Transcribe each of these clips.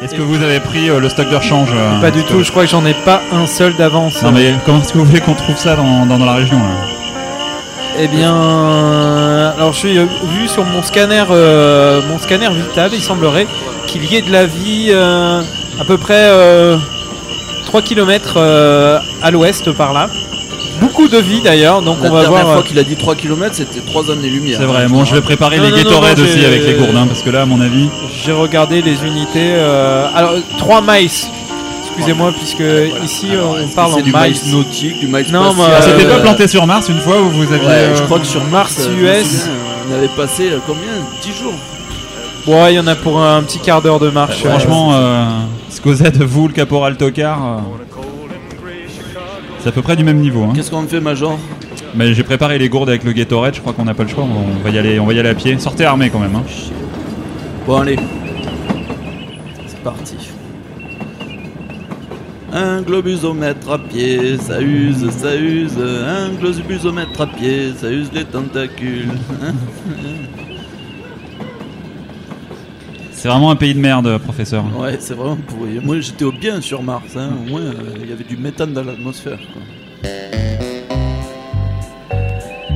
Est-ce que vous avez pris euh, le stock de rechange euh, Pas du tout, je crois que j'en ai pas un seul d'avance. Non mais comment est-ce que vous voulez qu'on trouve ça dans, dans, dans la région là Eh bien, euh, alors je suis vu sur mon scanner, euh, mon scanner vital, il semblerait qu'il y ait de la vie à peu près euh, 3 km à l'ouest par là. Beaucoup de vie d'ailleurs, donc La on va dernière voir. fois euh, qu'il a dit 3 km, c'était 3 années-lumière. C'est vrai, bon je vais préparer Non, les Gatorade aussi avec les gourdes, hein, parce que là à mon avis... J'ai regardé les unités. euh, alors 3 miles. Excusez-moi, puisque ici on parle en du miles. maïs nautique, du maïs Non, Ah, C'était euh, pas planté sur Mars une fois où vous aviez... Ouais, euh, je crois que sur Mars, euh, US. on avait passé euh, combien? 10 jours? Ouais, il y en a pour un petit quart d'heure de marche. euh, Franchement, euh, Scozette, vous, le caporal Tocard, euh, c'est à peu près du même niveau. Hein. Qu'est-ce qu'on fait, Major? Mais j'ai préparé les gourdes avec le Gatorade, je crois qu'on n'a pas le choix, on va y aller, on va y aller à pied. Sortez armé quand même. Hein. Bon, allez. C'est parti. Un globusomètre à pied, ça use, ça use. Un globusomètre à pied, ça use les tentacules. C'est vraiment un pays de merde, professeur. ouais, c'est vraiment pourri. Moi, j'étais au bien sur Mars. Hein. Au moins, euh, il y avait du méthane dans l'atmosphère.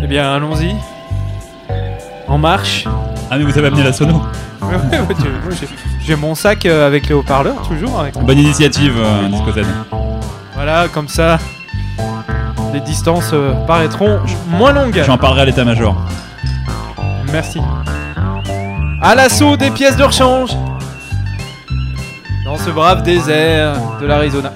Eh bien, allons-y. En marche. Ah mais vous avez amené la sono. Ouais, ouais, ouais, tu- moi, j'ai- mon sac euh, avec les haut-parleurs, toujours. Avec... Bonne initiative, euh. Voilà, comme ça, les distances euh, paraîtront moins longues. J'en parlerai à l'état-major. Merci. À l'assaut des pièces de rechange dans ce brave désert de l'Arizona.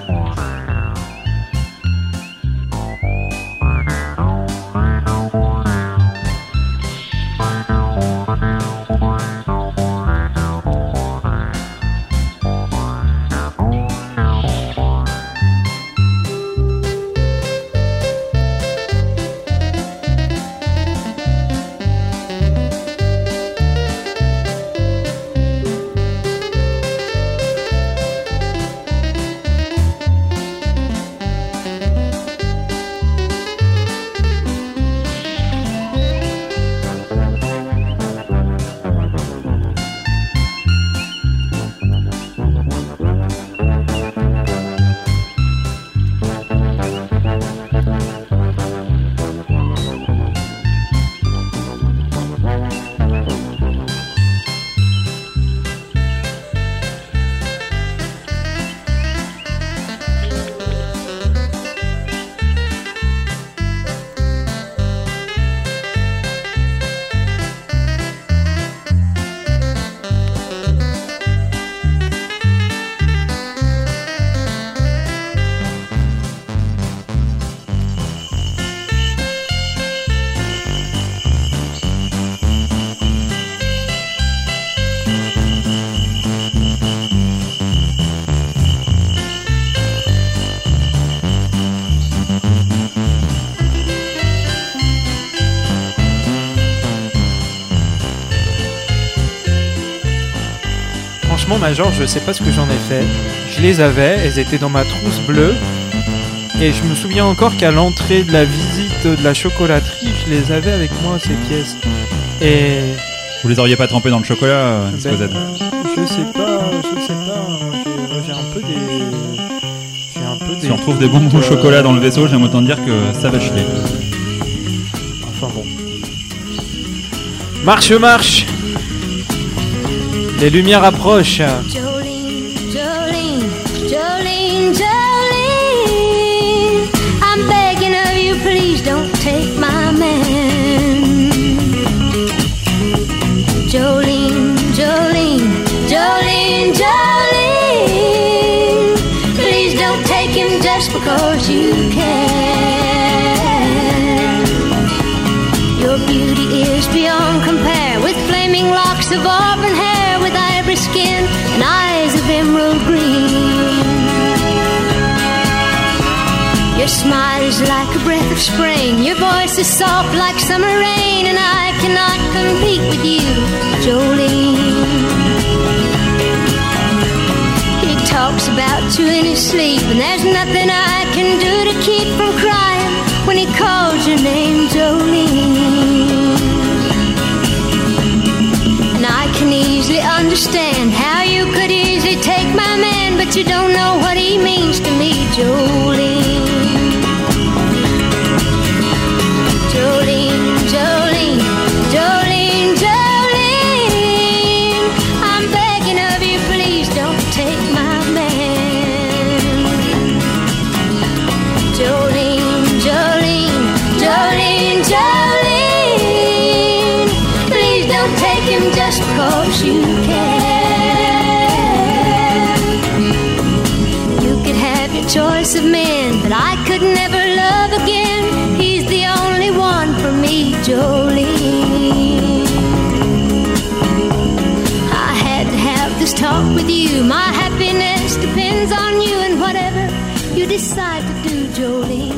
Franchement, Major, je sais pas ce que j'en ai fait. Je les avais, elles étaient dans ma trousse bleue. Et je me souviens encore qu'à l'entrée de la visite de la chocolaterie, je les avais avec moi, ces pièces. Et. Vous les auriez pas trempés dans le chocolat, euh, ben, Scozette je sais pas, je sais pas. J'ai- moi, J'ai un peu des. J'ai un peu des. Si on retrouve des bonbons au chocolat dans le vaisseau, j'aime autant dire que ça va geler. Enfin bon. Marche, marche Les lumières approchent. so soft like summer rain, and I cannot compete with you, Jolene. He talks about you in his sleep, and there's nothing I can do to keep from crying when he calls your name, Jolene. And I can easily understand how you could easily take my man, but you don't know what he means to me, Jolene.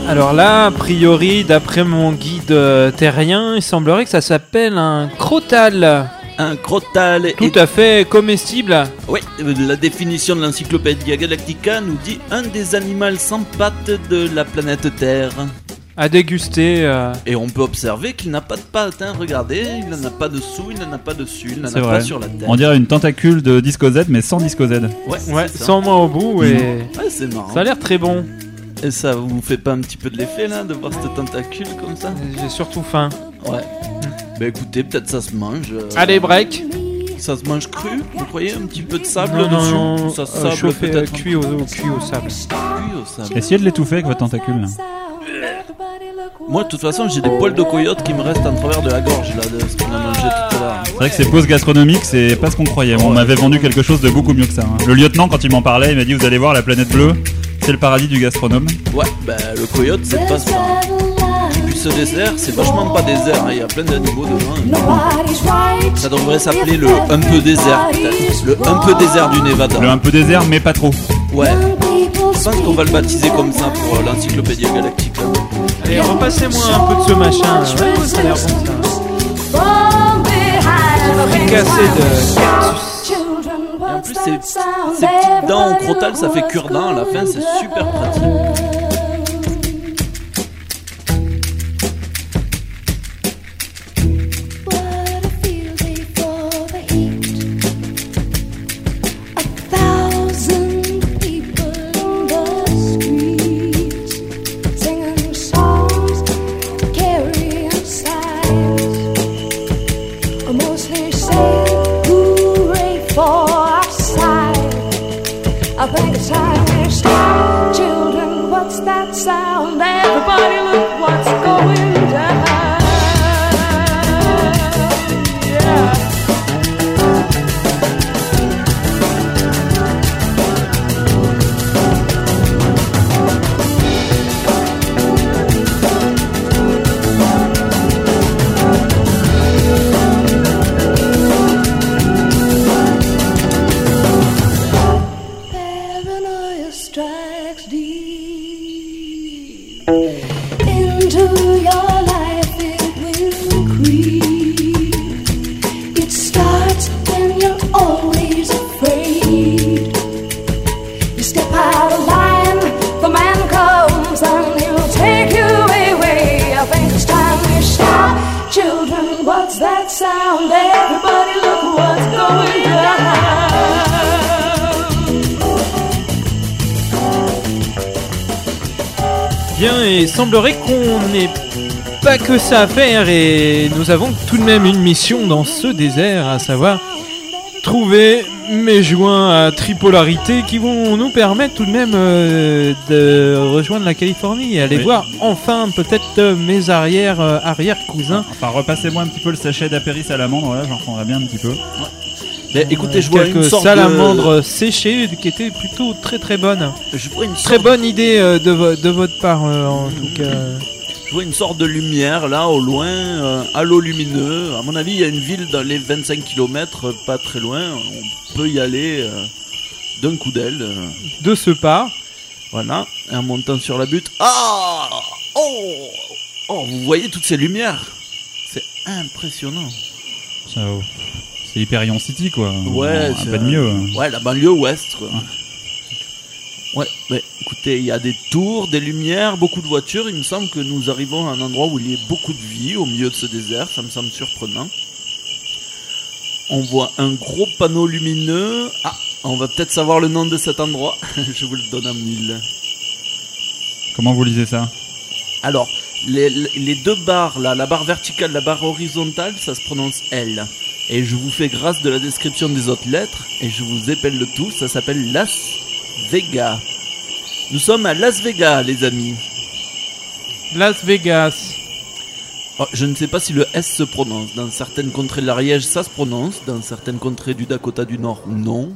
Alors là, a priori, d'après mon guide euh, terrien, il semblerait que ça s'appelle un crotal. Un crotal Tout à fait comestible. Oui, la définition de l'encyclopédie Galactica nous dit un des animaux sans pattes de la planète Terre. À déguster. euh, Et on peut observer qu'il n'a pas de pattes, hein. regardez, il n'en a pas dessous, il n'en a pas dessus, il n'en a vrai. pas sur la tête. On dirait une tentacule de Disco Z, mais sans Disco Z. Ouais, sans moi au bout et Ouais, c'est marrant. ça a l'air très bon. Et ça vous fait pas un petit peu de l'effet là de voir cette tentacule comme ça J'ai surtout faim. Ouais. Bah écoutez, peut-être ça se mange. euh, Allez, break. Ça se mange cru Vous croyez un petit peu de sable Non, non, dessus non, Ça euh, sable chauffé, euh, peut-être. cuit au, au- cuit au sable. Cuit au sable. Essayez de l'étouffer avec votre tentacule. là. Moi, de toute façon, j'ai des poils de coyote qui me restent en travers de la gorge là, de ce qu'on a mangé tout à l'heure. C'est vrai que ces pauses gastronomiques, c'est pas ce qu'on croyait. On m'avait vendu quelque chose de beaucoup mieux que ça. hein. Le lieutenant, quand il m'en parlait, il m'a dit Vous allez voir, la planète bleue, c'est le paradis du gastronome. Ouais, bah le coyote, c'est pas ça. Et puis ce désert, c'est vachement pas désert, hein, il y a plein d'animaux dedans. Ça devrait s'appeler le un peu désert, peut-être. Le un peu désert du Nevada. Le un peu désert, mais pas trop. Ouais, je pense qu'on va le baptiser comme ça pour euh, l'encyclopédie galactique. là. Allez, repassez-moi un peu de ce machin. Ouais, ça a l'air bon ça. Fricassé de cactus. Et en plus, ces, ces petites dents au crotal, ça fait cure-dent à la fin, c'est super pratique. Bien, et il semblerait qu'on n'ait pas que ça à faire et nous avons tout de même une mission dans ce désert, à savoir trouver mes joints à tripolarité qui vont nous permettre tout de même euh, de rejoindre la Californie et aller Oui. voir enfin peut-être euh, mes arrière euh, arrière cousins. Enfin, repassez-moi un petit peu le sachet d'apéris salamandre, là, j'en prendrais bien un petit peu. Mais écoutez, je vois une quelques sorte salamandres séchées qui étaient plutôt très très bonnes. de... Je vois une Très bonne idée euh, de, vo- de votre part euh, en tout cas. Je vois une sorte de lumière là au loin, euh, halo lumineux. À mon avis, il y a une ville dans les 25 km, pas très loin. On peut y aller euh, d'un coup d'aile. euh, De ce pas, voilà, et en montant sur la butte. Ah oh, oh, vous voyez toutes ces lumières? C'est impressionnant. Ça, oh, C'est Hyperion City, quoi. Ouais, c'est peu de mieux. hein. Ouais, la banlieue ouest, quoi. Ouais, mais écoutez, il y a des tours, des lumières, beaucoup de voitures. Il me semble que nous arrivons à un endroit où il y a beaucoup de vie au milieu de ce désert. Ça me semble surprenant. On voit un gros panneau lumineux. Ah, on va peut-être savoir le nom de cet endroit. Je vous le donne en mille. Comment vous lisez ça? Alors, les, les deux barres là, la barre verticale, la barre horizontale, ça se prononce L. Et je vous fais grâce de la description des autres lettres et je vous épelle le tout. Ça s'appelle Las Vegas. Nous sommes à Las Vegas, les amis. Las Vegas. Oh, je ne sais pas si le S se prononce. Dans certaines contrées de l'Ariège, ça se prononce. Dans certaines contrées du Dakota du Nord, non.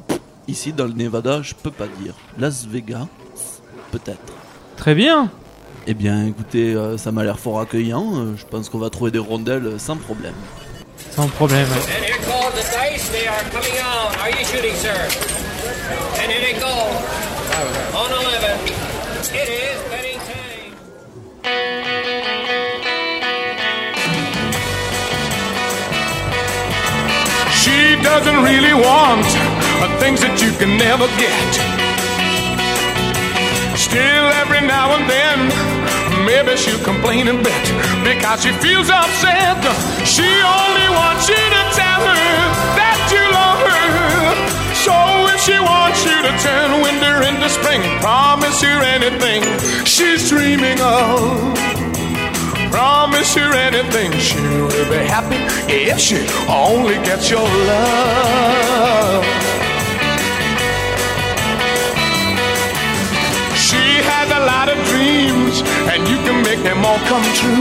Ici, dans le Nevada, je peux pas dire. Las Vegas, peut-être. Très bien. Eh bien, écoutez, euh, ça m'a l'air fort accueillant. Euh, je pense qu'on va trouver des rondelles sans problème. Sans problème. And here call the dice. They are coming out. Are you shooting, sir? And here they go. On 11. It is betting time. She doesn't really want the things that you can never get. Still, every now and then, maybe she'll complain a bit because she feels upset. She only wants you to tell her that you love her. So if she wants you to turn winter into spring, promise her anything she's dreaming of promise her anything. She will be happy if she only gets your love. Has a lot of dreams, and you can make them all come true.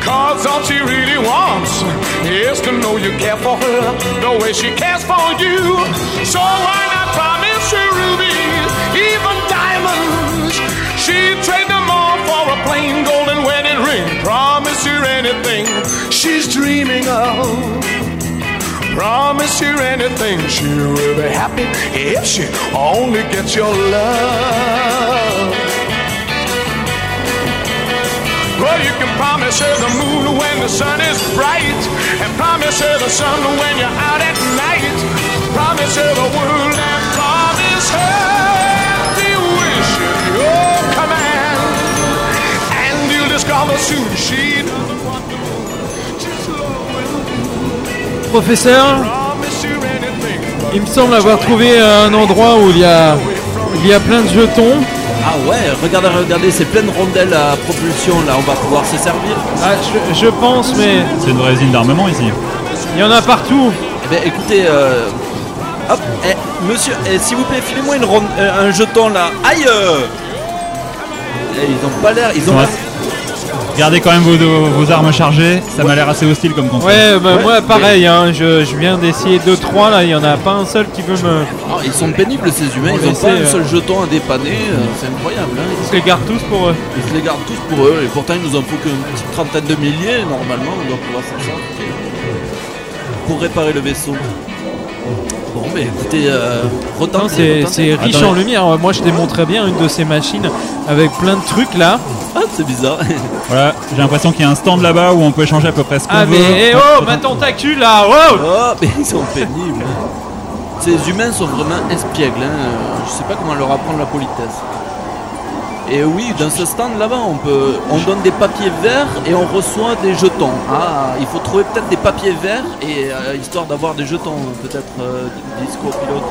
Cause all she really wants is to know you care for her the way she cares for you. So why not promise her rubies, even diamonds? She'd trade them all for a plain golden wedding ring. Promise her anything she's dreaming of. Promise her anything, she will be happy if she only gets your love. Well, you can promise her the moon when the sun is bright, and promise her the sun when you're out at night. Professeur, il me semble avoir trouvé un endroit où il y a, il y a plein de jetons. Ah ouais, regardez, regardez, c'est plein de rondelles à propulsion là, on va pouvoir se servir. Ah, je, je pense, mais C'est une vraie usine d'armement ici. il y en a partout. Eh ben écoutez, euh, hop, eh, monsieur, eh, s'il vous plaît, filez-moi une ronde, euh, un jeton là. Aïe euh Eh, Ils ont pas l'air, ils ont Ouais. Gardez quand même vos, vos armes chargées, ça m'a l'air assez hostile comme contrôle. Ouais, bah, Ouais, moi pareil, hein, je, je viens d'essayer 2-3 là, il y en a pas un seul qui veut me. Ah, ils sont pénibles ces humains, ils va ont pas un euh. seul jeton à dépanner, euh, c'est incroyable. Hein. Ils se les gardent tous pour eux. Ils se les gardent tous pour eux, et pourtant il nous en faut qu'une petite trentaine de milliers, normalement on doit pouvoir s'en sortir. Pour réparer le vaisseau. Bon, mais écoutez, euh, c'est riche en lumière. Moi je démontrais bien une de ces machines avec plein de trucs là. Ah, c'est bizarre. Voilà, j'ai l'impression qu'il y a un stand là-bas où on peut échanger à peu près ce qu'on Ah veut. mais eh oh, ma tentacule là, wow Oh, mais ils sont pénibles. Ces humains sont vraiment espiègles. Hein. euh, Je sais pas comment leur apprendre la politesse. Et oui, dans ce stand là-bas, on peut, on donne des papiers verts et on reçoit des jetons. Ah, il faut trouver peut-être des papiers verts et euh, histoire d'avoir des jetons, peut-être euh, disco pilote.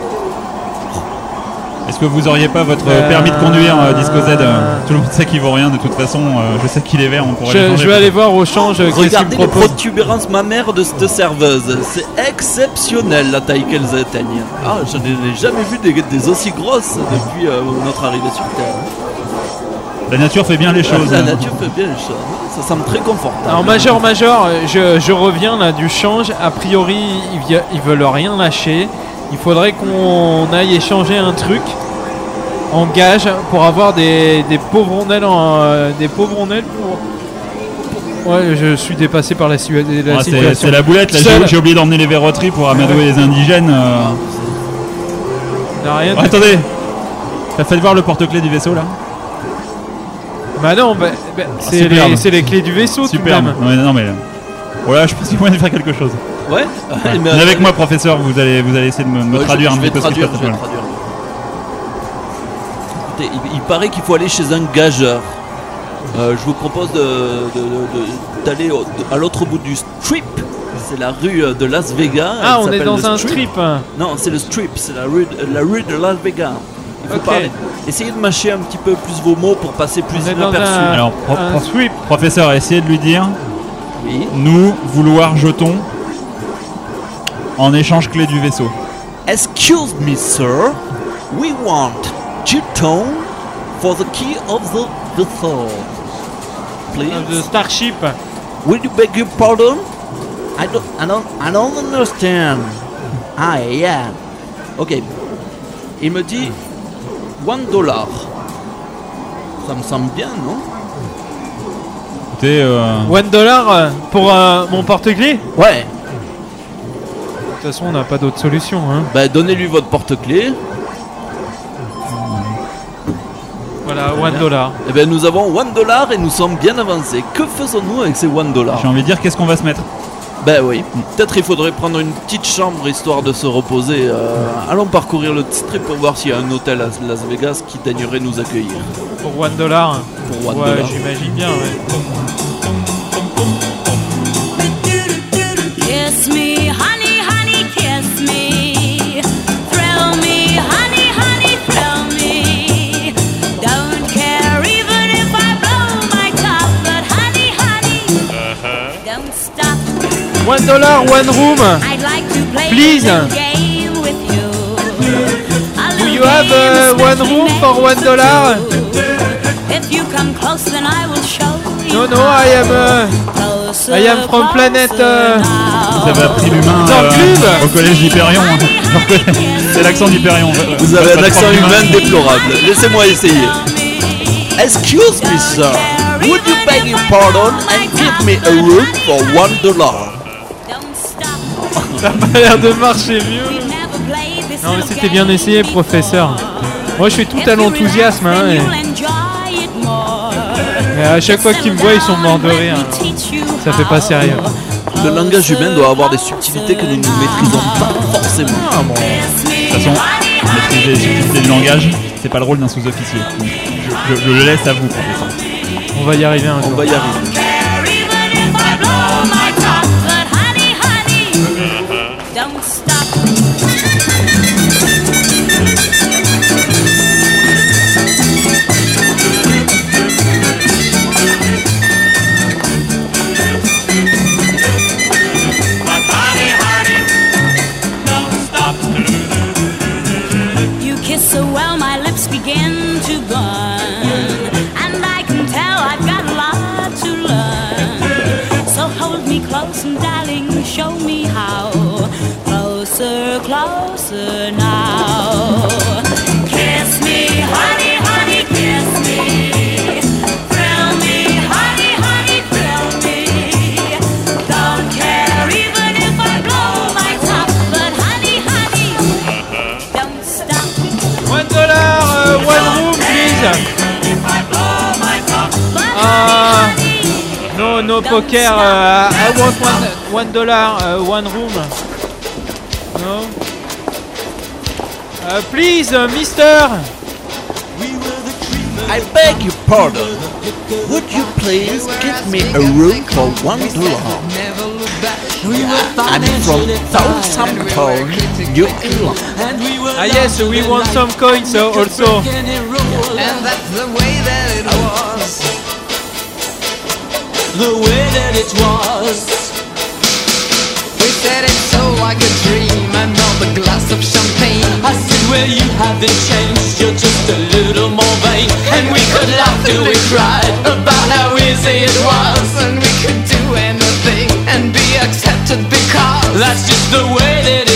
Est-ce que vous auriez pas votre Euh, permis de conduire euh, Disco Z Tout le monde sait qu'il vaut rien de toute façon. euh, je sais qu'il est vert, on pourrait je, je vais aller voir au change Regardez les protubérances mammaires de cette serveuse. C'est exceptionnel la taille qu'elles atteignent. Ah, je n'ai jamais vu des, des aussi grosses depuis euh, notre arrivée sur Terre. La nature fait bien les choses. La hein. nature fait bien les choses. Ça semble très confortable. Alors major, major, je, je reviens là du change. A priori, ils, veulent rien lâcher. Il faudrait qu'on aille échanger un truc en gage pour avoir des, des pauvres rondelles en, euh, des pauvres rondelles pour. Ouais, je suis dépassé par la, Ah, c'est- situation. c'est la boulette, là, j'ai- oublié d'emmener les verroteries pour amadouer les indigènes. euh. Rien Oh, attendez T'as fait voir le porte-clés du vaisseau là Bah non, bah, bah, c'est superbe. les, c'est les clés du vaisseau. de Superbe. Ouais, non mais. Voilà, je pense qu'il faut aller faire quelque chose. Ouais. Mais Venez avec moi, professeur, vous allez, vous allez essayer de me, me Ouais, je- traduire je un vais petit peu ce qui se traduire, passe. je vais Voilà. traduire. Écoutez, il, il paraît qu'il faut aller chez un gageur. Euh, je vous propose de- de- de- d'aller au- de- à l'autre bout du strip. C'est la rue euh, de Las Vegas. Ah, Elle on est s'appelle dans le un strip. Non, c'est le strip, c'est la rue, de- la rue de Las Vegas. Essayez de mâcher un petit peu plus vos mots pour passer plus inaperçu. un, Alors, pro- un pro- sweep. Professeur, essayez de lui dire Oui. nous vouloir jetons en échange clé du vaisseau. Excuse me, sir. We want jeton for the key of the vessel. please? The Starship. Will you beg your pardon? I don't, I don't, I don't understand. Ah, yeah. Ok. Il me dit one dollar. Ça me semble bien, non? Écoutez, euh, One dollar euh, pour euh, mon porte-clés Ouais. De toute façon, on n'a pas d'autre solution. Hein. Bah, donnez-lui votre porte-clés. Voilà, one dollar. Eh bien, nous avons one dollar et nous sommes bien avancés. Que faisons-nous avec ces one dollars j'ai envie de dire qu'est-ce qu'on va se mettre? Ben oui. Peut-être il faudrait prendre une petite chambre histoire de se reposer. Euh, allons parcourir le strip pour voir s'il y a un hôtel à Las Vegas qui daignerait nous accueillir. Pour one dollar. Pour one Ouais, dollar. j'imagine bien. Ouais. One dollar, one room. I'd like to play Please. Do you have uh, one room for one dollar? you. If you come close, then I will show you. No, no, I am. uh, I am from planet, uh. Vous avez appris l'humain euh, au collège d'Hyperion. C'est l'accent d'Hyperion. Vous avez un accent humain déplorable. Laissez-moi essayer. Excuse me, sir. Would you beg your pardon and give me a room for one dollar? Ça a pas l'air de marcher mieux. Non, mais c'était bien essayé, professeur. Moi, je suis tout à l'enthousiasme. Hein, et, à chaque fois qu'ils me voient, ils sont morts de rire. Ça fait pas sérieux. Le langage humain doit avoir des subtilités que nous ne maîtrisons pas forcément. Ah, bon. De toute façon, maîtriser les subtilités du langage, c'est pas le rôle d'un sous-officier. Je, je- je le laisse à vous, professeur. On va y arriver un On jour. va y arriver. No, no poker. Uh, I want one, one dollar, uh, one room. No. Uh, please, uh, Mister. I beg your pardon. Would you please give me a room for one dollar? I'm from Southampton, New England. Ah yes, we want some coins uh, also. The way that it was. We said it's so like a dream and not a glass of champagne. I said, well, you haven't changed, you're just a little more vain. And we could laugh till we cried about how easy it was. And we could do anything and be accepted because that's just the way that it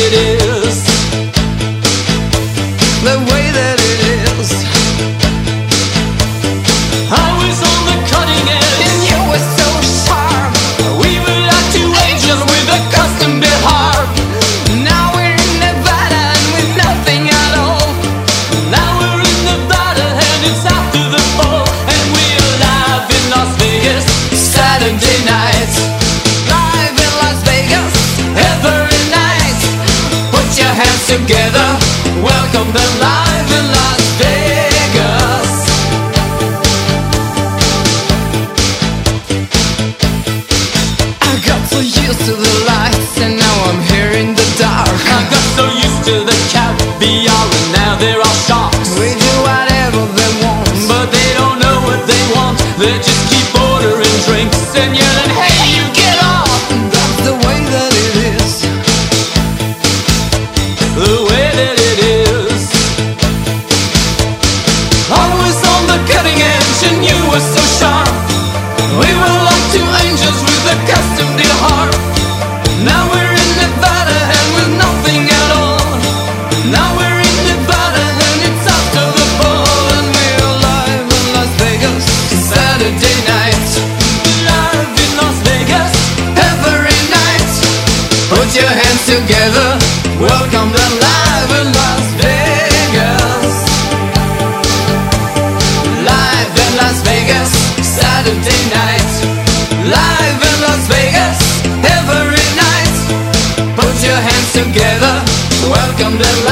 Come them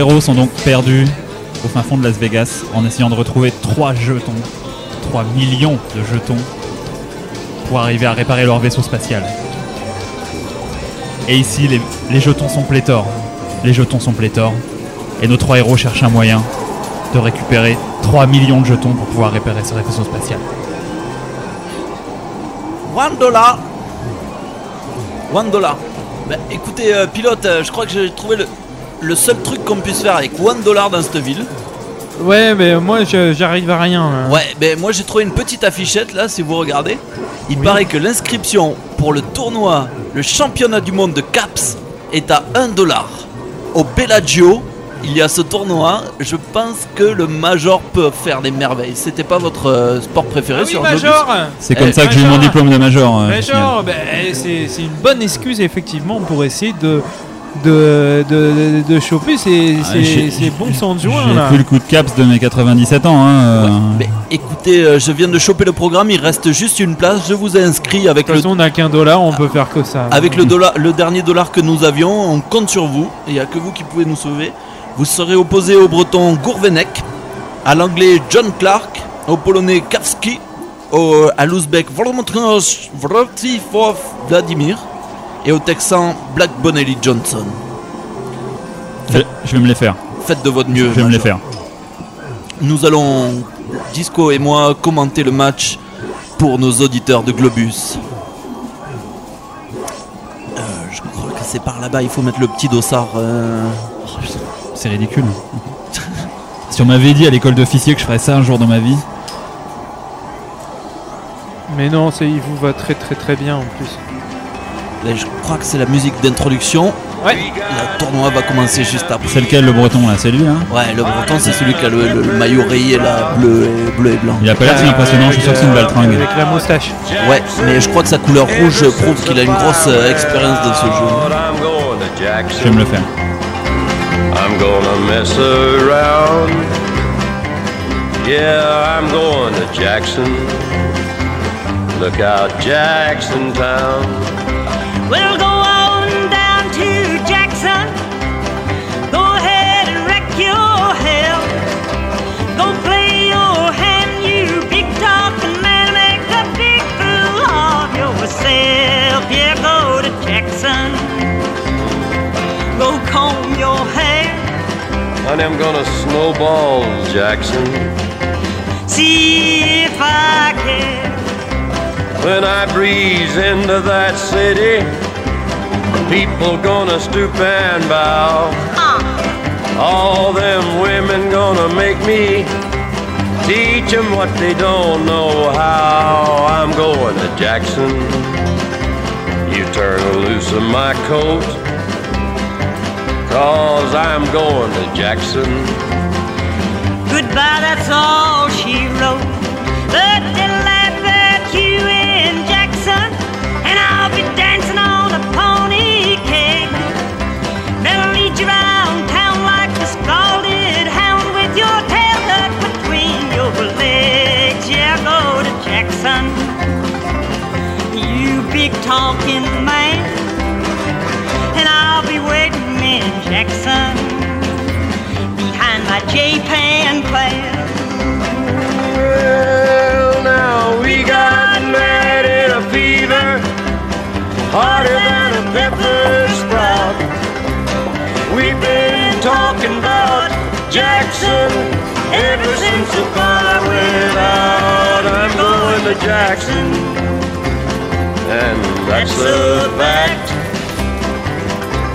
héros sont donc perdus au fin fond de Las Vegas en essayant de retrouver trois jetons, 3 millions de jetons pour arriver à réparer leur vaisseau spatial. Et ici, les, jetons sont pléthores. Les jetons sont pléthores. Et nos trois héros cherchent un moyen de récupérer 3 millions de jetons pour pouvoir réparer ce vaisseau spatial. One dollar. One dollar. Bah, écoutez, euh, pilote, euh, je crois que j'ai trouvé le, le seul truc qu'on puisse faire avec one dollar dans cette ville. Ouais, mais moi je- j'arrive à rien. là. Ouais, ben moi j'ai trouvé une petite affichette là, si vous regardez. Il Oui. paraît que l'inscription pour le tournoi, le championnat du monde de CAPS, est à 1 dollar. Au Bellagio, il y a ce tournoi. Je pense que le Major peut faire des merveilles. C'était pas votre euh, sport préféré Ah oui, sur Major C'est Eh, comme ça que j'ai eu mon diplôme de major. euh, Major, ben, c'est c'est une bonne excuse effectivement pour essayer de de, de, de, de choper ces, Ah, ces, bons sang de J'ai plus le coup de caps de mes 97 ans. Hein, euh. Mais écoutez, euh, je viens de choper le programme. Il reste juste une place. Je vous ai inscrit avec De le toute façon, on n'a qu'un dollar, on peut faire que ça. Avec le, dollar, le dernier dollar que nous avions, on compte sur vous. Il n'y a que vous qui pouvez nous sauver. Vous serez opposé au breton Gourvenek, à l'anglais John Clark, au polonais Kavski, au, à l'ouzbek Vladimir et au texan Black Bonelli Johnson. je, je vais me les faire. Faites de votre mieux. Je vais me les faire. Nous allons, Disco et moi, commenter le match pour nos auditeurs de Globus. Euh, je crois que c'est par là-bas, il faut mettre le petit dossard. euh. Oh. C'est ridicule. si on m'avait dit à l'école d'officier que je ferais ça un jour dans ma vie, Mais non, c'est- il vous va très très très bien en plus. Là, je crois que c'est la musique d'introduction. Ouais. Le tournoi va commencer juste après. c'est lequel le breton là? C'est lui hein? Ouais, le breton, c'est celui qui a le, le- le maillot rayé là, bleu et, bleu et blanc. Il a pas l'air si impressionnant, je suis sûr que c'est une baltringue. Avec la moustache. Ouais, mais je crois que sa couleur rouge prouve qu'il a une grosse euh, expérience dans ce jeu. Je vais me le faire. I'm gonna mess around. Yeah, I'm going to Jackson. Look out, Jackson Town. Well, go on down to Jackson. Go ahead and wreck your hell. Go play your hand, you big talking man. Make a big fool of yourself. Yeah, go to Jackson. Go comb your hair. Honey, I'm gonna snowball Jackson. See if I care. When I breeze into that city, people gonna stoop and bow. Ah. All them women gonna make me teach 'em what they don't know how. I'm going to Jackson. You turn loose of my coat, cause I'm going to Jackson. Goodbye, that's all she wrote. But talking man, and I'll be waiting in Jackson behind my J-Pan plan. Well, now we got mad in a fever, harder than a pepper sprout. We've been talking about Jackson ever since the fire went out. I'm going to Jackson, and that's a fact.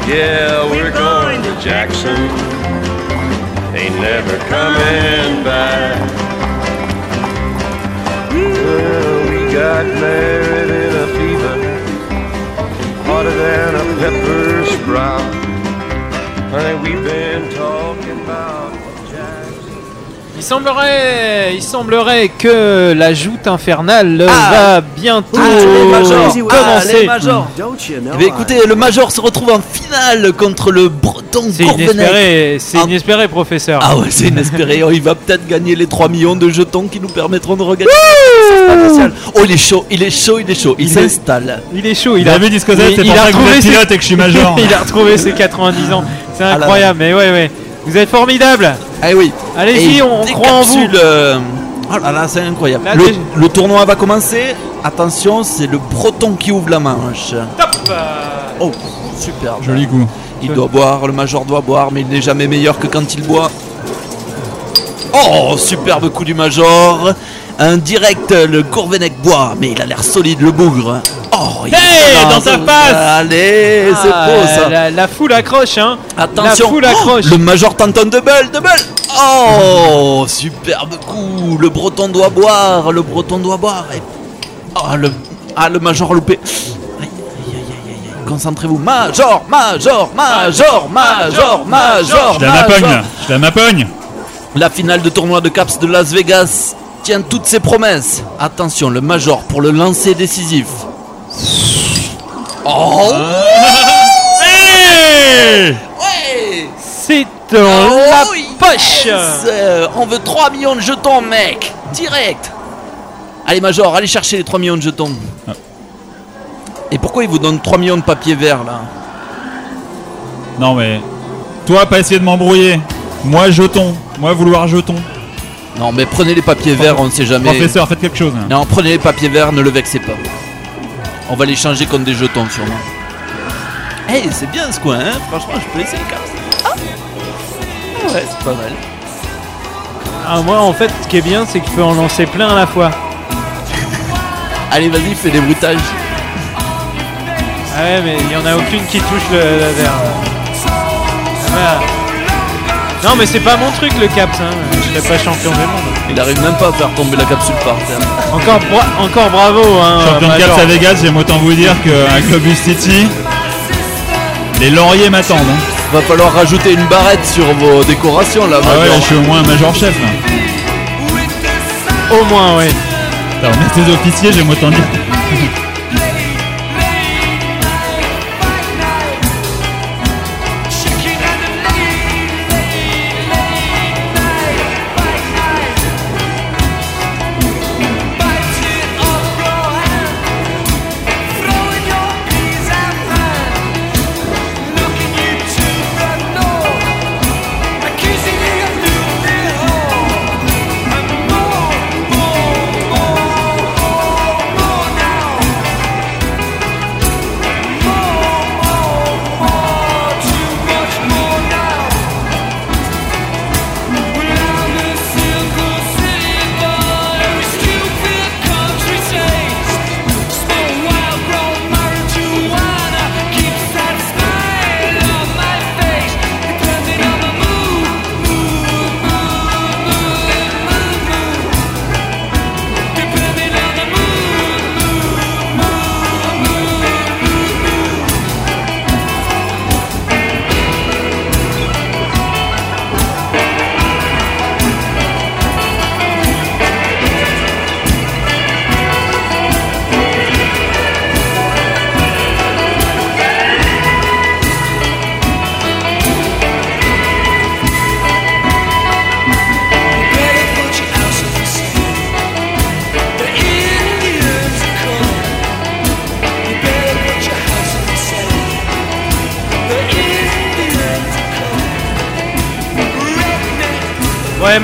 Yeah, we're going to Jackson. Ain't never coming back. Well, we got married in a fever, hotter than a pepper sprout. Honey, we've been talking about semblerait, il semblerait que la joute infernale Ah. va bientôt Ah. Ah, commencer. majors. Eh écoutez, le Major se retrouve en finale contre le Breton C'est inespéré, c'est Ah. inespéré, professeur. Ah ouais, c'est inespéré. Oh, il va peut-être gagner les 3 millions de jetons qui nous permettront de regagner. Oh, il est chaud, il est chaud, il est chaud. Il, Il est- s'installe. Il est chaud. Il a vu Disco Z, il- c'est il pour a ça que vous retrouvé êtes ses- pilote et que je suis major. il a retrouvé ses 90 ans. C'est Ah incroyable, mais ouais, ouais. Vous êtes formidable. Eh oui. Allez-y, on croit en vous. euh, Oh là là, c'est incroyable. Là, le, tournoi va commencer. Attention, c'est le breton qui ouvre la manche. Top. Oh, super. Joli coup. Il doit boire, le major doit boire, mais il n'est jamais meilleur que quand il boit. Oh, superbe coup du major. Un direct, le Gourvenec boit, mais il a l'air solide, le bougre. Oh, il Hey, est dans sa face Allez, c'est Ah, beau ça. La, la foule accroche, hein. Attention, La foule Oh, accroche. le major tente un double, double. Oh, superbe coup. Le breton doit boire, le breton doit boire. Et- Oh, le, ah, le major loupé. Aïe, aïe, aïe, aïe, aïe. Concentrez-vous. Major, major, major, major, major. Je la major. napogne. Je la napogne. La finale de tournoi de Caps de Las Vegas tient toutes ses promesses. Attention, le major pour le lancer décisif. Oh Hey ouais C'est dans la Oh, poche. yes Euh, On veut 3 millions de jetons, mec Direct Allez, Major, allez chercher les 3 millions de jetons. Ah. Et pourquoi il vous donne 3 millions de papiers verts là? Non mais. Toi, pas essayer de m'embrouiller. Moi, jeton. Moi, vouloir jeton. Non, mais prenez les papiers verts, on ne sait jamais. Professeur, faites quelque chose. Non, prenez les papiers verts, ne le vexez pas. On va les changer contre des jetons, sûrement. Eh, c'est bien ce coin, hein Franchement, je peux essayer les cartes. Ah Ouais, c'est pas mal. Ah, moi, en fait, ce qui est bien, c'est que je peux en lancer plein à la fois. Allez, vas-y, fais des bruitages. Ah ouais, mais il y en a aucune qui touche le, le verre. Voilà. Non, mais c'est pas mon truc le caps, hein. Je serais pas champion du monde. Il arrive même pas à faire tomber la capsule par terre. Encore, bra- encore bravo, hein. Champion de Major. Caps à Vegas, j'aime autant vous dire qu'à Globus City, les lauriers m'attendent. hein. Va falloir rajouter une barrette sur vos décorations là, Ah ouais, Major. je suis au moins un major chef. Là. Au moins, oui. Putain, on est des officiers, j'aime autant dire.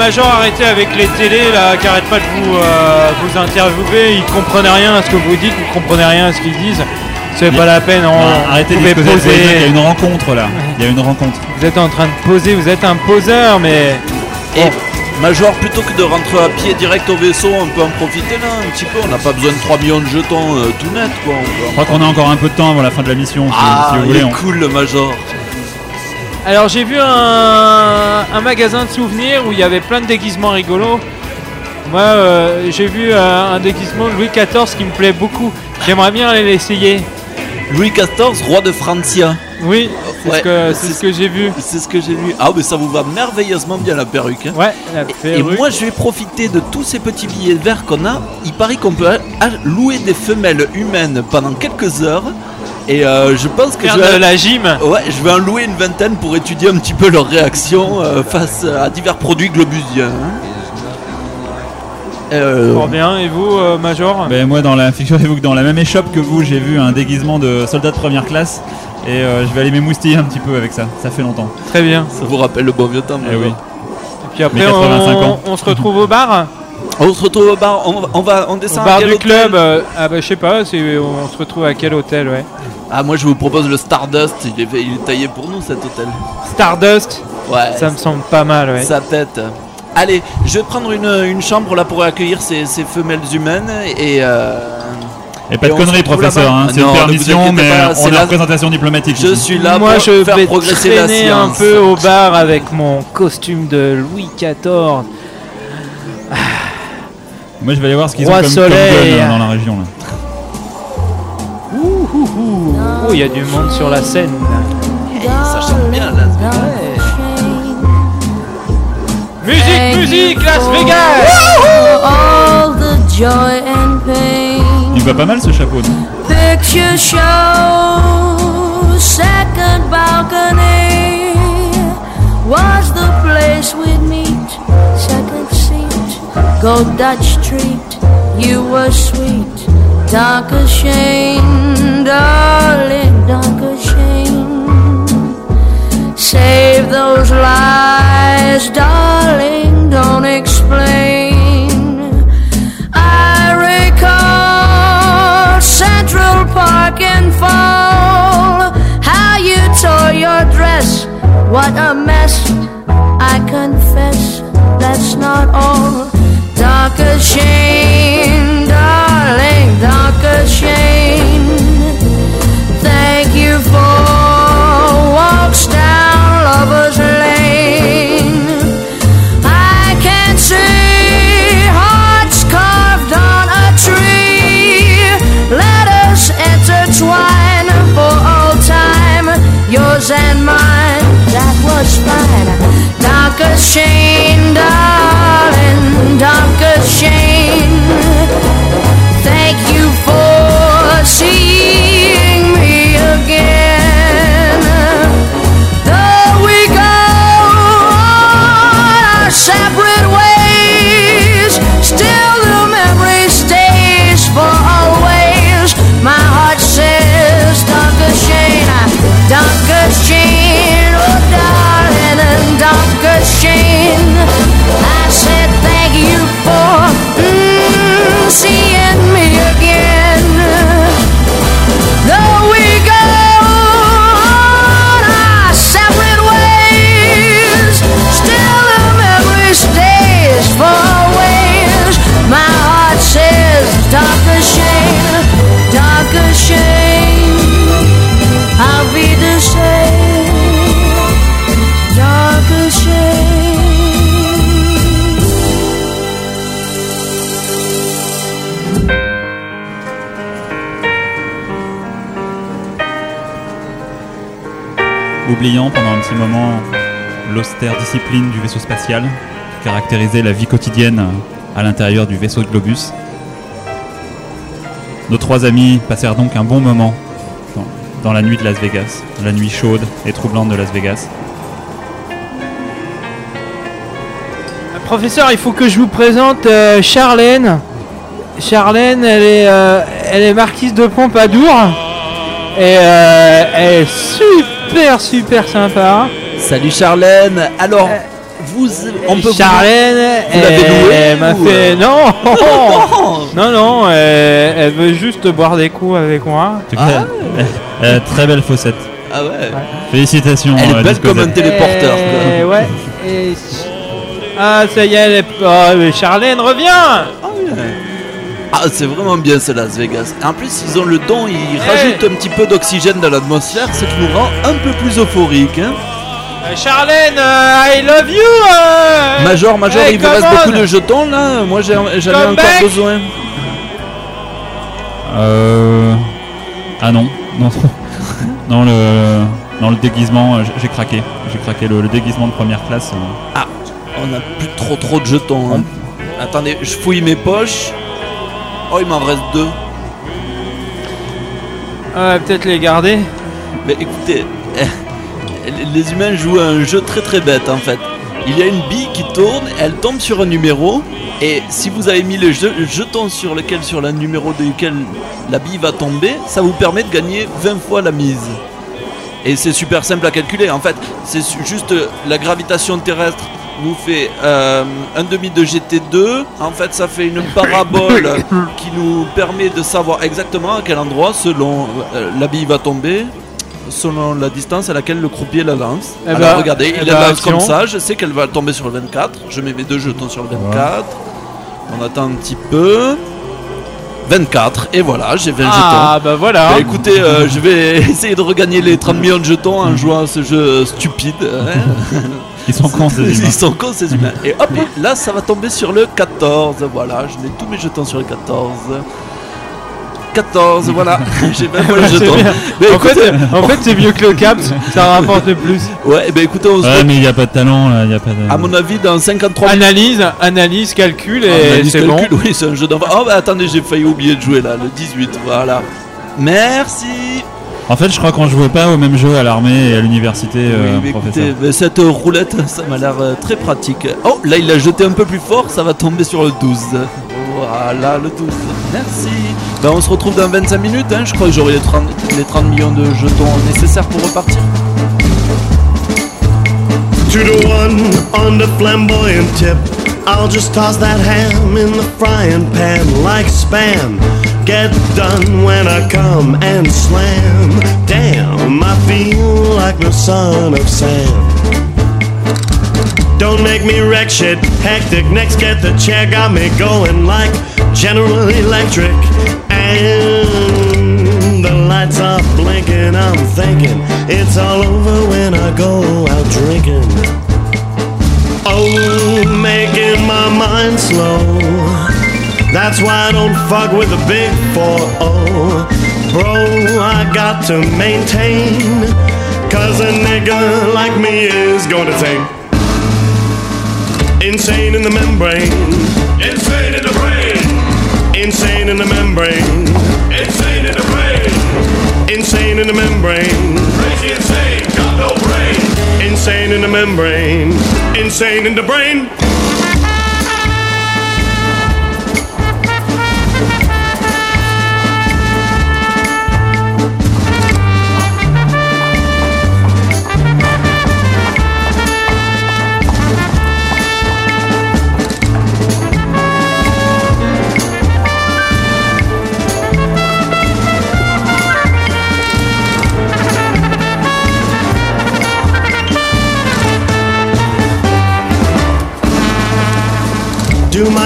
Major, arrêtez avec les télés là, qui arrêtent pas de vous, euh, vous interviewer. Ils comprennent rien à ce que vous dites, vous comprenez rien à ce qu'ils disent. C'est pas la peine, on, Ah, Arrêtez de pouvez poser. Il y a poser. une rencontre là. Il y a une rencontre. Vous êtes en train de poser, vous êtes un poseur, mais. Et Major, plutôt que de rentrer à pied direct au vaisseau, on peut en profiter là un petit peu. On n'a pas besoin de 3 millions de jetons euh, tout net quoi. on peut- Je crois qu'on a encore un peu de temps avant la fin de la mission. Si, Ah, si vous il voulez, est on- cool le Major. Alors j'ai vu un, un magasin de souvenirs où il y avait plein de déguisements rigolos. Moi euh, j'ai vu euh, un déguisement de Louis XIV qui me plaît beaucoup. J'aimerais bien aller l'essayer. Louis XIV, roi de Francia. Oui, c'est Ouais, ce que, j'ai vu. C'est ce que j'ai lu. Ah, mais ça vous va merveilleusement bien la perruque. hein. Ouais, la Et perruque. moi, je vais profiter de tous ces petits billets verts qu'on a. Il paraît qu'on peut louer des femelles humaines pendant quelques heures. Et euh, je pense que Faire je vais, de la gym. ouais, je vais en louer une vingtaine pour étudier un petit peu leurs réactions euh, face à divers produits globusiens. hein. Euh, Fort bien. Et vous, euh, Major? Ben, moi, dans la, figurez-vous que dans la même échoppe que vous, j'ai vu un déguisement de soldat de première classe. Et euh, je vais aller m'émoustiller un petit peu avec ça. Ça fait longtemps. Très bien. Ça vous rappelle le bon vieux temps. Eh oui. Et puis après, Mais 85 on, ans. on se retrouve au bar? On se retrouve au bar. On, on va, on Au descend. à bar quel du hôtel club. euh, ah bah je sais pas. c'est- On se retrouve à quel hôtel, ouais. Ah, moi je vous propose le Stardust. Il est, fait- il est taillé pour nous cet hôtel. Stardust? Ouais. Ça me semble pas mal, ouais. Ça pète. Allez, je vais prendre une, une chambre là pour accueillir ces, ces femelles humaines et. euh, Et pas Et de on se conneries, retrouve professeur. là-bas. hein. C'est non, une ne vous permission, inquiétez mais pas, on c'est est la- en représentation diplomatique. je ici. suis là Moi, pour je faire vais progresser la traîner un peu au bar avec mon costume de Louis XIV. Moi, je vais aller voir ce qu'ils ont Roi comme, Soleil. gun, euh, dans la région. Là. Ouh, ouh, ouh. Oh, il y a du monde sur la scène. Ça chante bien là. Musique, musique, Las Vegas all the joy and pain. Il va pas mal ce chapeau, non Picture show, second balcony was the place we'd meet. Second seat, go Dutch treat. You were sweet, dark as Shane, darling, dark as Shane. Save those lies, darling, don't explain. I recall Central Park in fall. How you tore your dress, what a mess. I confess that's not all not ashamed. Moment l'austère discipline du vaisseau spatial qui caractérisait la vie quotidienne à l'intérieur du vaisseau de Globus. Nos trois amis passèrent donc un bon moment dans, la nuit de Las Vegas, la nuit chaude et troublante de Las Vegas. Professeur, il faut que je vous présente euh, Charlène. Charlène, elle est, euh, elle est marquise de Pompadour. Et euh, elle est super, super sympa. Salut Charlène. Alors, vous, on peut Charlène, vous elle, m'a fait. euh, Non Non, non, elle, elle veut juste boire des coups avec moi. Cas, euh, très belle faussette. Ah ouais. Félicitations. Elle est euh, belle comme un téléporteur. Et ouais. et- Ah, ça y est, elle est. Oh, mais Charlène, reviens Ah, c'est vraiment bien ce Las Vegas. En plus, ils ont le don, ils rajoutent un petit peu d'oxygène dans l'atmosphère, ce qui nous rend un peu plus euphorique. Hein. Euh, Charlène, euh, I love you euh. Major, Major, Hey, il vous reste on. beaucoup de jetons là. Moi, j'ai- j'en ai encore back. besoin. Euh... Ah non, non, non le, dans le déguisement, euh, j'ai- craqué. J'ai craqué le, le déguisement de première classe. euh. Ah, on a plus trop trop de jetons. hein. Attendez, je fouille mes poches. Oh, il m'en reste deux. Ah, peut-être les garder. Mais écoutez, les humains jouent à un jeu très très bête en fait. il y a une bille qui tourne, elle tombe sur un numéro, et si vous avez mis le je- jeton sur lequel, sur le numéro duquel la bille va tomber, ça vous permet de gagner 20 fois la mise. Et c'est super simple à calculer. En fait, c'est juste la gravitation terrestre vous fait euh, un demi de GT2. En fait, ça fait une parabole qui nous permet de savoir exactement à quel endroit, selon euh, la bille va tomber, selon la distance à laquelle le croupier la lance. Eh Alors ben, regardez, eh il ben, la lance comme ça. Je sais qu'elle va tomber sur le 24. Je mets mes deux jetons sur le 24. On attend un petit peu. 24. Et voilà, j'ai 20 jetons. Ah bah voilà. Bah, écoutez, euh, je vais essayer de regagner les 30 millions de jetons en jouant à ce jeu stupide. hein. Ils sont cons ces humains. Ils sont cons ces humains. Et hop, là ça va tomber sur le 14. Voilà, je mets tous mes jetons sur le 14. 14, voilà. J'ai 20 fois les C'est jetons. bien. Mais en, écoutez, fait, en fait, c'est mieux que le cap, ça rapporte plus. ouais, ben écoutez, on se Ouais, mais il n'y a pas de talent là, il n'y a pas de. à mon avis, dans 53 Analyse, analyse, calcul et c'est bon. Oui, c'est un jeu d'enfant. Oh, bah attendez, j'ai failli oublier de jouer là, le 18, voilà. Merci. En fait, je crois qu'on jouait pas au même jeu à l'armée et à l'université, euh, Oui, mais professeur. écoutez, cette roulette, ça m'a l'air euh, très pratique. Oh, là, il l'a jeté un peu plus fort, ça va tomber sur le 12. Voilà, le 12. Merci. Ben, on se retrouve dans 25 minutes. Hein. Je crois que j'aurai les 30, les 30 millions de jetons nécessaires pour repartir. To the one on the flamboyant tip, I'll just toss that ham in the frying pan like spam. Get done when I come and slam. Damn, I feel like the son of Sam. Don't make me wreck shit, hectic. Next, get the chair, got me going like General Electric. And the lights are blinking, I'm thinking it's all over when I go out drinking. Oh, making my mind slow. That's why I don't fuck with the big 4 Bro, I got to maintain. Cause a nigga like me is gonna take. Insane in the membrane. Insane in the brain. Insane in the membrane. Insane in the brain. Insane in the membrane. Crazy insane, got no brain. Insane in the membrane. Insane in the brain.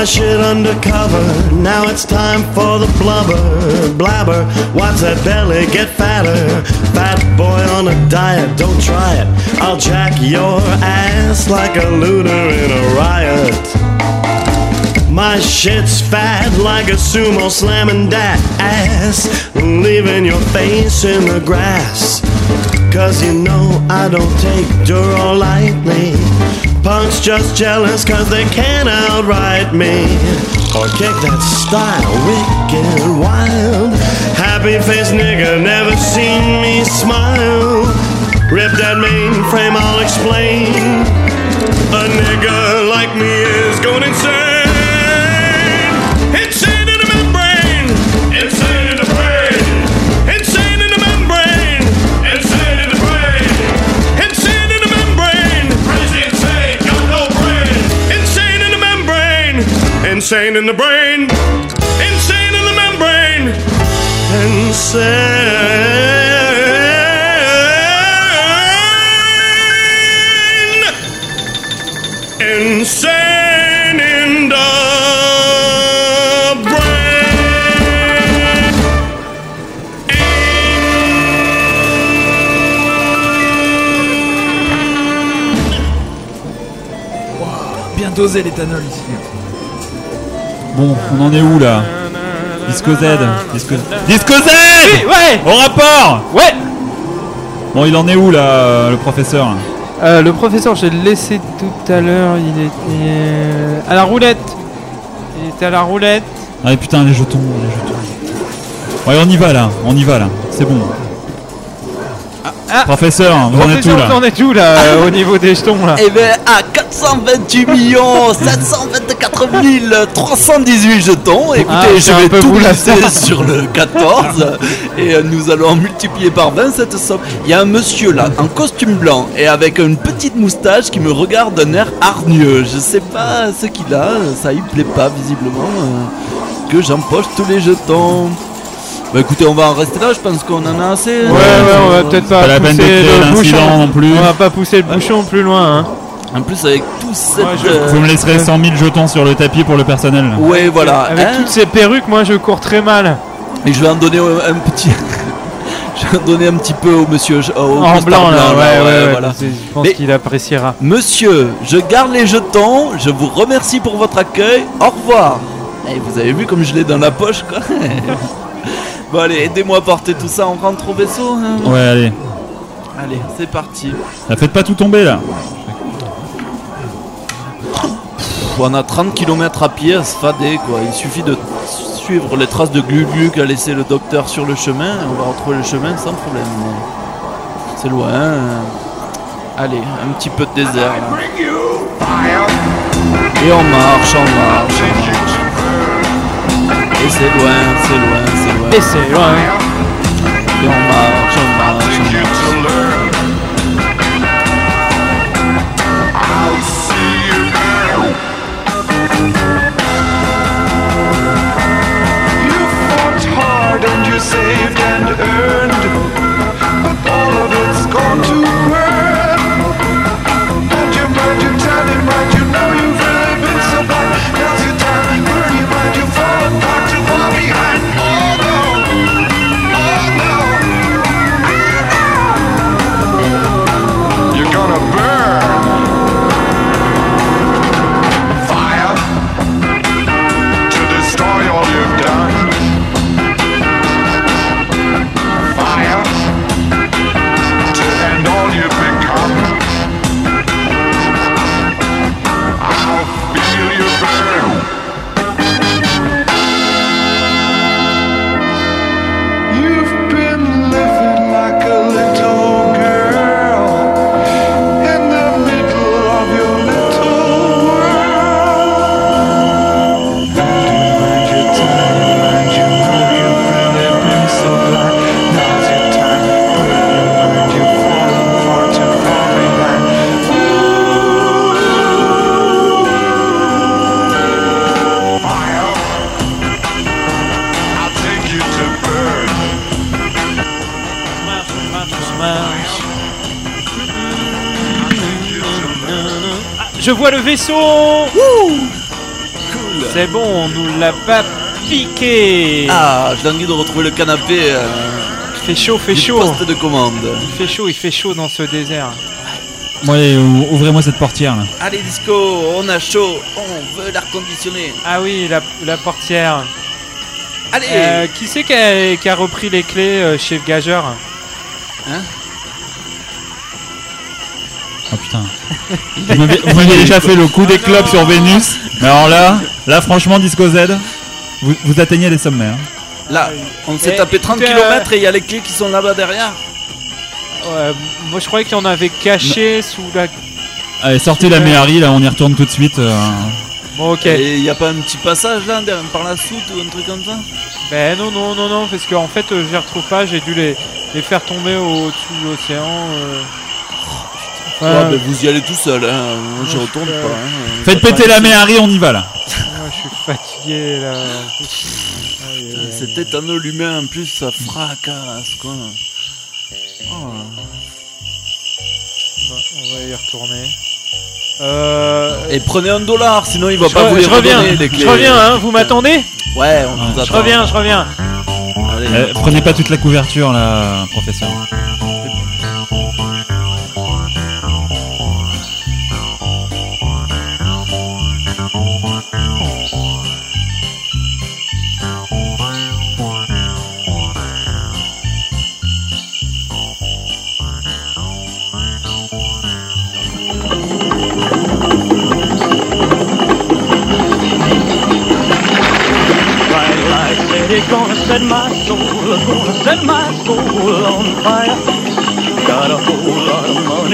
Shit undercover. Now it's time for the blubber. Blabber, watch that belly get fatter. Fat boy on a diet, don't try it. I'll jack your ass like a looter in a riot. My shit's fat like a sumo slamming that ass, leaving your face in the grass. Cause you know I don't take Duro lightly. Punks just jealous cause they can't outright me. Or kick that style wicked wild. Happy face nigga, never seen me smile. Rip that mainframe, I'll explain. A nigga like me is going insane. Insane Insane in the brain. Insane in the membrane. Insane. Insane in the brain. Bien dosé l'éthanol ici. Bon, on en est où là Disco Z Disco, Disco Z Ouais Au rapport Ouais Bon, il en est où là, le professeur Euh, Le professeur, je l'ai laissé tout à l'heure, il était euh, à la roulette. Il était à la roulette. Ah putain, les jetons, les jetons. Ouais, on y va là, on y va là, c'est bon. ah. Professeur, vous en êtes où là vous en êtes où là, au niveau des jetons là? Et ben à 4 428 millions 724 318 jetons. Écoutez, Ah, je c'est un vais tout faire. sur le 14 et euh, nous allons multiplier par 20 cette somme. Il y a un monsieur là, en costume blanc et avec une petite moustache qui me regarde d'un air hargneux. Je sais pas ce qu'il a, ça lui plaît pas visiblement euh, que j'empoche tous les jetons. Bah écoutez, on va en rester là, je pense qu'on en a assez. Ouais, ouais, on va peut-être pas, pas la peine de pousser créer le bouchon. non plus. On va pas pousser le bouchon plus loin. Hein. En plus, avec euh, Vous me laisserez 100 000 jetons sur le tapis pour le personnel. Ouais, voilà. Avec hein. toutes ces perruques, moi je cours très mal. Et je vais en donner euh, un petit. je vais en donner un petit peu au monsieur. Au en blanc là, ouais, ouais, ouais, voilà. Je pense qu'il appréciera. Monsieur, je garde les jetons. Je vous remercie pour votre accueil. Au revoir. Et vous avez vu comme je l'ai dans la poche, quoi. bon, allez, aidez-moi à porter tout ça. On rentre au vaisseau. hein Ouais, allez. Allez, c'est parti. La faites pas tout tomber là. On a 30 km à pied à se fader, quoi. Il suffit de suivre les traces de Glu-Glu qu'a laissé le docteur sur le chemin. et On va retrouver le chemin sans problème. C'est loin. hein. Allez, un petit peu de désert. Et on marche, on marche, on marche. Et c'est loin, c'est loin, c'est loin. Et c'est loin. Et on marche, on marche, saved and earned, but all of it's gone le vaisseau C'est bon, on nous l'a pas piqué Ah, j'ai envie de retrouver le canapé euh, Il fait chaud, fait du chaud poste de commande. Il fait chaud, il fait chaud dans ce désert. Ou- ouvrez-moi cette portière là. Allez, Disco, on a chaud, on veut l'air conditionné. Ah oui, la, la portière. Allez Euh, qui c'est qui a, qui a repris les clés euh, chez le gageur? Hein? Oh putain. Vous m'avez vous m'avez déjà fait le coup des clubs sur Vénus. Mais alors là, là franchement, Disco Z, vous, vous atteignez les sommets. hein. Là, on s'est Eh, tapé 30 écoutez, km et il y a les clés qui sont là-bas derrière. Ouais, Moi je croyais qu'il y en avait caché sous la... Allez, sortez la Méhari, là, on y retourne tout de suite. euh. Bon ok. Et il n'y a pas un petit passage là, derrière- par la soute ou un truc comme ça? Ben non, non, non, non, parce qu'en fait euh, je les retrouve pas, j'ai dû les, les faire tomber au-dessous de l'océan. euh. Ouais, Enfin, bah, vous y allez tout seul, hein. Moi, je Ouais, retourne je- pas. hein. Faites Pas péter la Méhari, on y va là. moi, je suis fatigué là. Aïe, aïe, aïe. Cet éthanol humain en plus, ça fracasse quoi. Oh. On va, on va y retourner. Euh, Et prenez un dollar, sinon il va je, pas re- vous les je reviens, redonner, les clés. je reviens, hein, vous m'attendez? Ouais, on vous Je attend. reviens, je reviens. Allez. Eh, prenez pas toute la couverture là, professeur.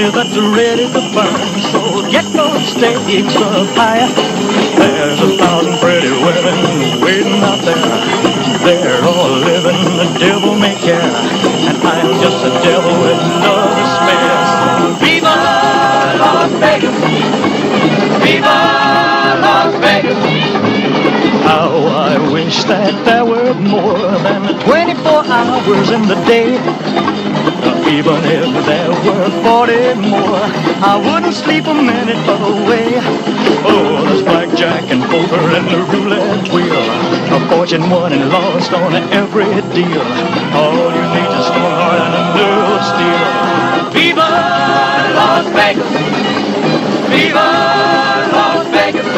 Money that's ready to burn, so get those stakes up higher. There's a thousand pretty women waiting out there. They're all living the devil may care, and I'm just a devil with no despair. Viva Las Vegas! Viva Las Vegas! How I wish that there were more than 24 hours in the day. Even if there were 40 more, I wouldn't sleep a minute away. Oh, there's blackjack and poker and the roulette wheel. A fortune won and lost on every deal. All you need is a strong heart and a nerve steel. Viva Las Vegas! Viva Las Vegas!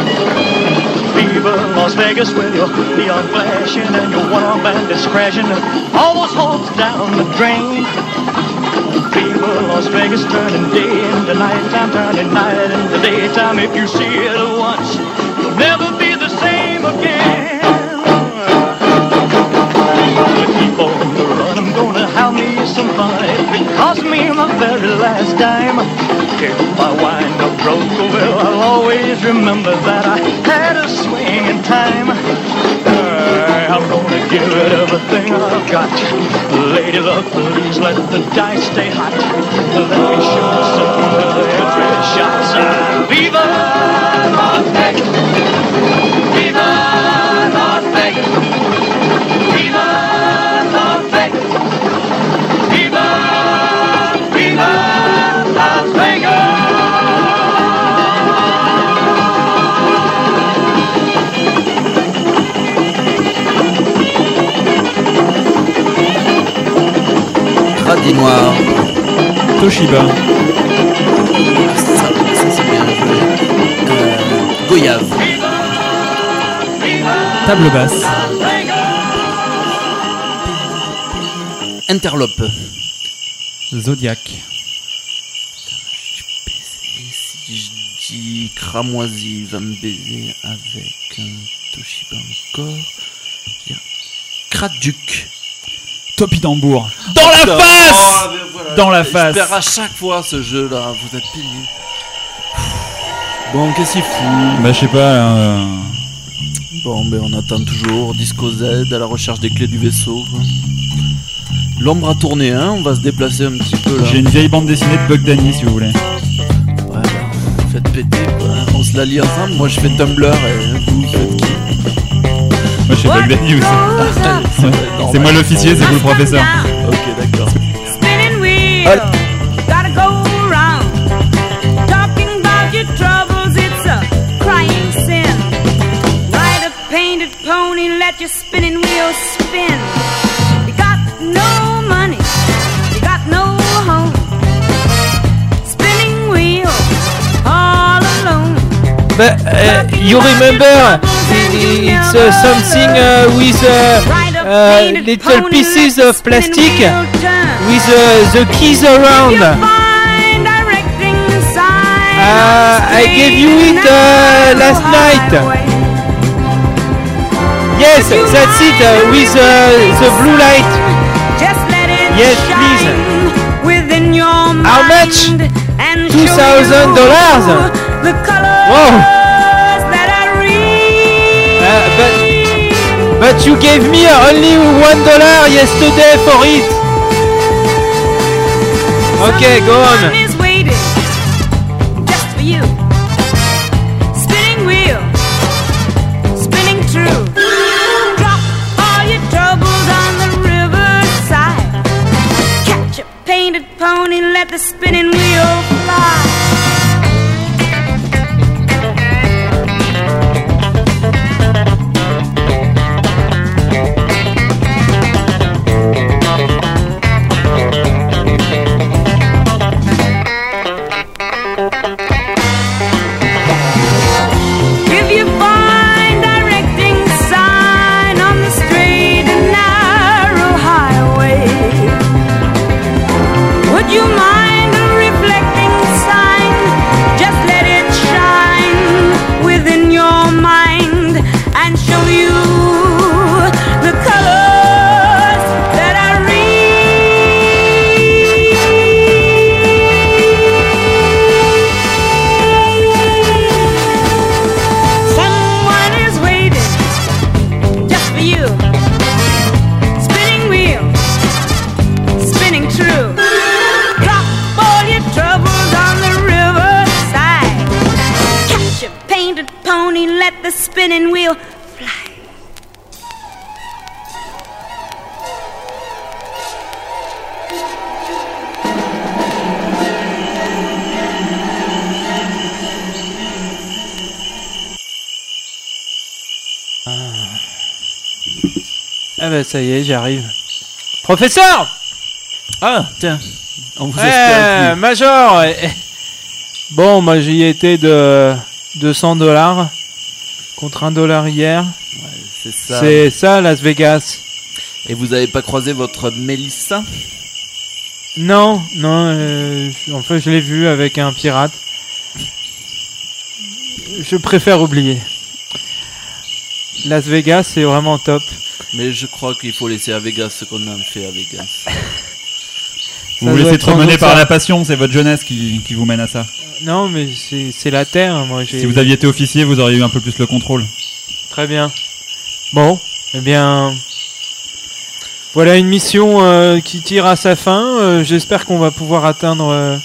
Viva Las Vegas with your neon flashing and your one-arm bandits crashing. All those hopes down the drain. Viva Las Vegas turning day into nighttime, turning night into daytime. If you see it once, you'll never be the same again. I'm gonna keep on the run. I'm gonna have me some fun. It costs me my very last dime, if I wind up broke, well, I'll always remember that I had a swing in time. Give it everything I've got. Lady luck, please let the dice stay hot. Let me show myself every shot. Viva Las Vegas! Radis noir. Toshiba. Ah, ça, ça c'est bien joué. Euh, Goyave. Table basse. Interlope. Zodiac. Si je dis cramoisi va me baiser avec un Toshiba encore. Kraduc. Topidambour. Dans la Putain. face Oh, mais voilà. Dans la face perds à chaque fois ce jeu-là. Vous êtes pénible. Bon, qu'est-ce qu'il fout Bah je sais pas. euh, Bon, ben on attend toujours. Disco Z à la recherche des clés du vaisseau. L'ombre a tourné, hein. On va se déplacer un petit peu là. J'ai une vieille bande dessinée de Bug Danny si vous voulez. Ouais, bah, faites péter quoi. On se la lit ensemble. Moi je fais Tumblr et vous faites qui Moi je fais Bug Danny aussi. C'est moi l'officier, c'est vous le professeur. Ok, d'accord. Spinning wheel, gotta go around. Talking about your troubles, it's a crying sin. Ride a painted pony, let your spinning wheel spin. You got no money, you got no home. Spinning wheel, all alone. But uh, you remember? it's uh, something uh, with uh, uh, little pieces of plastic with uh, the keys around. Uh, I gave you it uh, last night. Yes, that's it uh, with uh, the blue light. Just let it Yes, please. How much? and Two show thousand you dollars. The colors Wow. But you gave me only one dollar yesterday for it. Okay, go on. Professeur Ah, tiens, on vous espère plus. Major eh, eh. Bon, moi j'y étais de 200 dollars contre un dollar hier. C'est ça. C'est ça, Las Vegas. Et vous avez pas croisé votre Mélissa? Non, non, euh, je- enfin je l'ai vu avec un pirate. Je préfère oublier. Las Vegas, c'est vraiment top. Mais je crois qu'il faut laisser à Vegas ce qu'on a fait à Vegas. Vous vous laissez être trop sans mener doute par ça. la passion, c'est votre jeunesse qui, qui vous mène à ça. Non, mais c'est c'est la terre, moi j'ai... Si vous aviez été officier, vous auriez eu un peu plus le contrôle. Très bien. Bon, eh bien... Voilà une mission euh, qui tire à sa fin. Euh, J'espère qu'on va pouvoir atteindre... euh,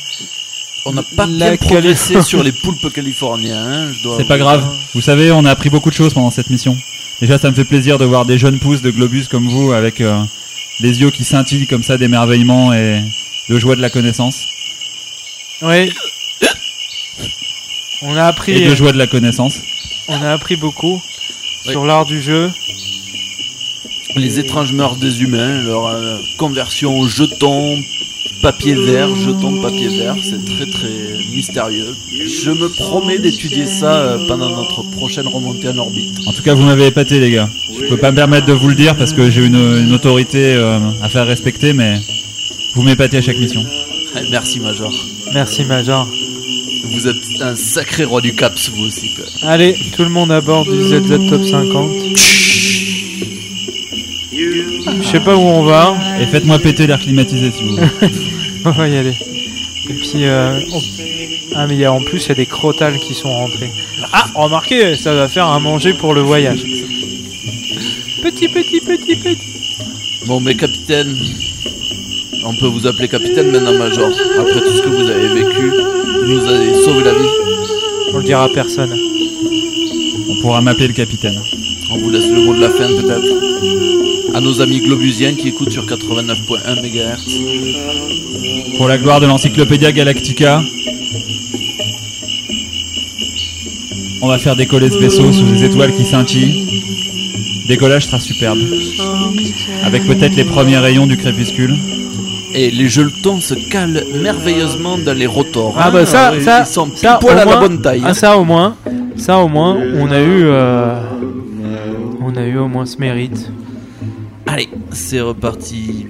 On n'a pas La bien progressé sur les poulpes californiens. hein, je dois C'est pas grave. Vous savez, on a appris beaucoup de choses pendant cette mission. Déjà, ça me fait plaisir de voir des jeunes pousses de Globus comme vous, avec euh, les yeux qui scintillent comme ça d'émerveillement et de joie de la connaissance. Oui. On a appris... Et de joie de la connaissance. On a appris beaucoup Oui. sur l'art du jeu. Les étranges mœurs des humains, leur euh, conversion au jeton, papier vert, jeton papier vert, c'est très très mystérieux. Je me promets d'étudier ça euh, pendant notre prochaine remontée en orbite. En tout cas, vous m'avez épaté, les gars. Je peux pas me permettre de vous le dire parce que j'ai une, une autorité euh, à faire respecter, mais vous m'épatez à chaque mission. Eh, Merci Major. Merci Major. Vous êtes un sacré roi du Caps, vous aussi. Allez, tout le monde à bord du ZZ Top 50. Je sais pas où on va. Et faites-moi péter l'air climatisé, si vous voulez. On va y aller. Et puis, euh, ah mais il y a, en plus il y a des crotales qui sont rentrés. Ah, remarquez, ça va faire à manger pour le voyage. Petit, petit, petit, petit. Bon, mais capitaine, on peut vous appeler capitaine maintenant, Major. Après tout ce que vous avez vécu, vous nous avez sauvé la vie. On le dira à personne. On pourra m'appeler le capitaine. On vous laisse le mot de la fin, peut-être. À nos amis globusiens qui écoutent sur 89.1 MHz. Pour la gloire de l'encyclopédia Galactica, on va faire décoller ce vaisseau sous des étoiles qui scintillent. Décollage sera superbe. Avec peut-être les premiers rayons du crépuscule. Et les jeletons se calent merveilleusement dans les rotors. Ah hein. bah ça, Ils ça, sont ça, pile poil au à la moins- bonne taille. Ah ça au moins, ça au moins, on a eu, euh, on a eu au moins ce mérite. C'est reparti.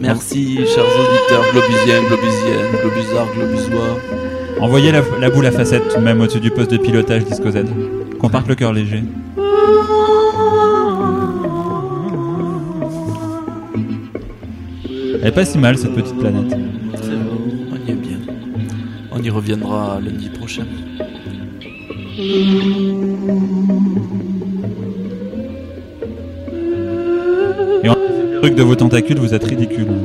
Merci, chers auditeurs globusiens, globusiennes, globusards, globusois. Envoyez la, la boule à de même au-dessus du poste de pilotage Disco Z. Qu'on parte le cœur léger. Elle est pas si mal cette petite planète. C'est vrai, on y est bien. On y reviendra lundi prochain. Truc de vos tentacules, vous êtes ridicule. hein,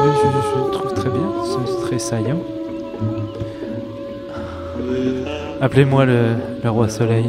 je, le trouve très bien, c'est très saillant. Appelez-moi le, le roi soleil.